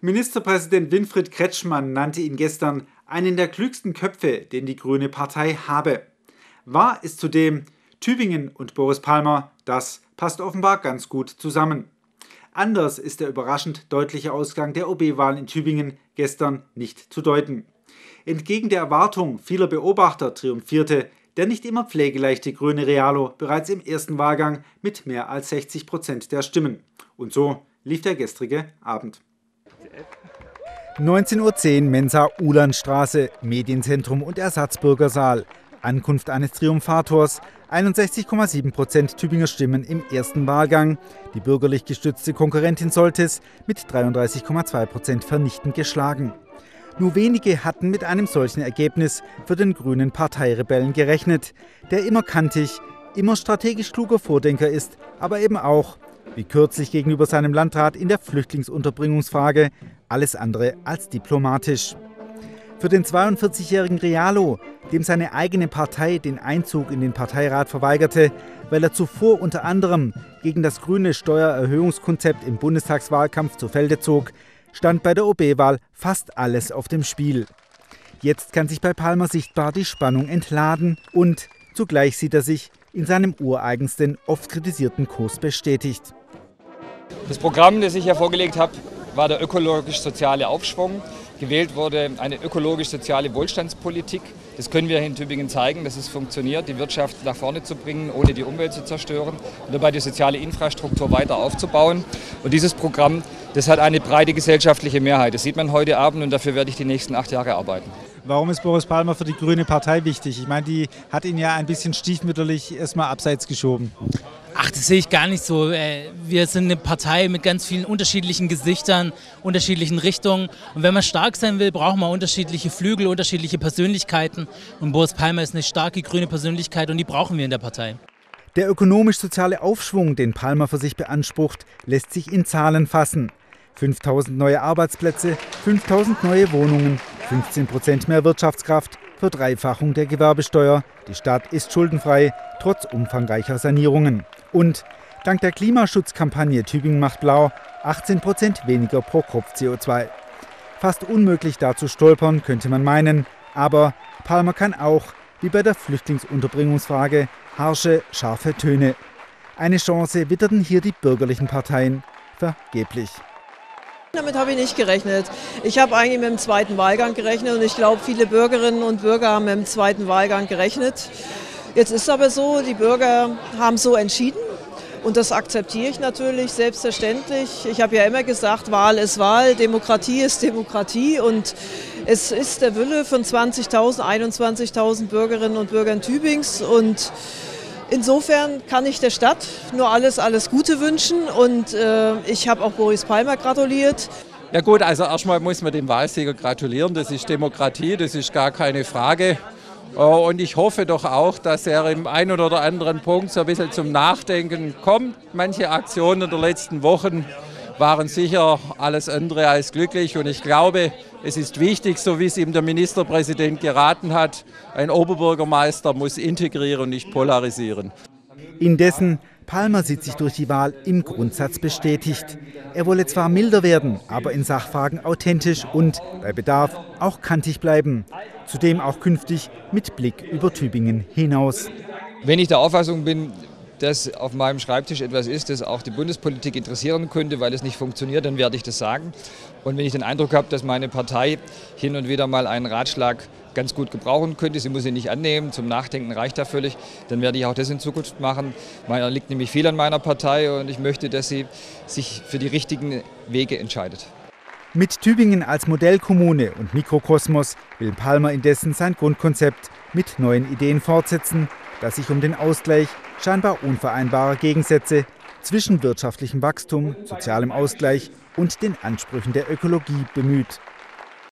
Ministerpräsident Winfried Kretschmann nannte ihn gestern einen der klügsten Köpfe, den die Grüne Partei habe. Wahr ist zudem, Tübingen und Boris Palmer, das passt offenbar ganz gut zusammen. Anders ist der überraschend deutliche Ausgang der OB-Wahl in Tübingen gestern nicht zu deuten. Entgegen der Erwartung vieler Beobachter triumphierte der nicht immer pflegeleichte grüne Realo bereits im ersten Wahlgang mit mehr als 60 Prozent der Stimmen. Und so lief der gestrige Abend. 19.10 Uhr Mensa Ulandstraße, Medienzentrum und Ersatzbürgersaal. Ankunft eines Triumphators, 61,7 Prozent Tübinger Stimmen im ersten Wahlgang. Die bürgerlich gestützte Konkurrentin Soltes mit 33,2 Prozent vernichtend geschlagen. Nur wenige hatten mit einem solchen Ergebnis für den grünen Parteirebellen gerechnet, der immer kantig, immer strategisch kluger Vordenker ist, aber eben auch, wie kürzlich gegenüber seinem Landrat in der Flüchtlingsunterbringungsfrage, alles andere als diplomatisch. Für den 42-jährigen Realo, dem seine eigene Partei den Einzug in den Parteirat verweigerte, weil er zuvor unter anderem gegen das grüne Steuererhöhungskonzept im Bundestagswahlkampf zu Felde zog, stand bei der OB-Wahl fast alles auf dem Spiel. Jetzt kann sich bei Palmer sichtbar die Spannung entladen und zugleich sieht er sich in seinem ureigensten, oft kritisierten Kurs bestätigt. Das Programm, das ich hier vorgelegt habe, war der ökologisch-soziale Aufschwung. Gewählt wurde eine ökologisch-soziale Wohlstandspolitik. Das können wir in Tübingen zeigen, dass es funktioniert, die Wirtschaft nach vorne zu bringen, ohne die Umwelt zu zerstören und dabei die soziale Infrastruktur weiter aufzubauen. Und dieses Programm, das hat eine breite gesellschaftliche Mehrheit. Das sieht man heute Abend und dafür werde ich die nächsten acht Jahre arbeiten. Warum ist Boris Palmer für die Grüne Partei wichtig? Ich meine, die hat ihn ja ein bisschen stiefmütterlich erstmal abseits geschoben. Ach, das sehe ich gar nicht so. Äh, wir sind eine Partei mit ganz vielen unterschiedlichen Gesichtern, unterschiedlichen Richtungen. Und wenn man stark sein will, braucht man unterschiedliche Flügel, unterschiedliche Persönlichkeiten. Und Boris Palmer ist eine starke grüne Persönlichkeit und die brauchen wir in der Partei. Der ökonomisch-soziale Aufschwung, den Palmer für sich beansprucht, lässt sich in Zahlen fassen. 5000 neue Arbeitsplätze, 5000 neue Wohnungen, 15 Prozent mehr Wirtschaftskraft, Verdreifachung der Gewerbesteuer. Die Stadt ist schuldenfrei, trotz umfangreicher Sanierungen. Und dank der Klimaschutzkampagne Tübingen macht blau 18 Prozent weniger pro Kopf CO2. Fast unmöglich da zu stolpern, könnte man meinen. Aber Palmer kann auch, wie bei der Flüchtlingsunterbringungsfrage, harsche, scharfe Töne. Eine Chance witterten hier die bürgerlichen Parteien vergeblich. Damit habe ich nicht gerechnet. Ich habe eigentlich mit dem zweiten Wahlgang gerechnet und ich glaube, viele Bürgerinnen und Bürger haben mit dem zweiten Wahlgang gerechnet. Jetzt ist aber so, die Bürger haben so entschieden und das akzeptiere ich natürlich selbstverständlich. Ich habe ja immer gesagt, Wahl ist Wahl, Demokratie ist Demokratie und es ist der Wille von 20.000, 21.000 Bürgerinnen und Bürgern Tübings und Insofern kann ich der Stadt nur alles, alles Gute wünschen und äh, ich habe auch Boris Palmer gratuliert. Ja gut, also erstmal muss man dem Wahlsieger gratulieren. Das ist Demokratie, das ist gar keine Frage. Äh, und ich hoffe doch auch, dass er im einen oder anderen Punkt so ein bisschen zum Nachdenken kommt. Manche Aktionen der letzten Wochen waren sicher alles andere als glücklich. Und ich glaube, es ist wichtig, so wie es ihm der Ministerpräsident geraten hat, ein Oberbürgermeister muss integrieren und nicht polarisieren. Indessen, Palmer sieht sich durch die Wahl im Grundsatz bestätigt. Er wolle zwar milder werden, aber in Sachfragen authentisch und bei Bedarf auch kantig bleiben. Zudem auch künftig mit Blick über Tübingen hinaus. Wenn ich der Auffassung bin, dass auf meinem Schreibtisch etwas ist, das auch die Bundespolitik interessieren könnte, weil es nicht funktioniert, dann werde ich das sagen. Und wenn ich den Eindruck habe, dass meine Partei hin und wieder mal einen Ratschlag ganz gut gebrauchen könnte, sie muss ihn nicht annehmen, zum Nachdenken reicht da völlig, dann werde ich auch das in Zukunft machen. Meiner liegt nämlich viel an meiner Partei und ich möchte, dass sie sich für die richtigen Wege entscheidet. Mit Tübingen als Modellkommune und Mikrokosmos will Palmer indessen sein Grundkonzept mit neuen Ideen fortsetzen, das sich um den Ausgleich scheinbar unvereinbarer Gegensätze zwischen wirtschaftlichem Wachstum, sozialem Ausgleich und den Ansprüchen der Ökologie bemüht.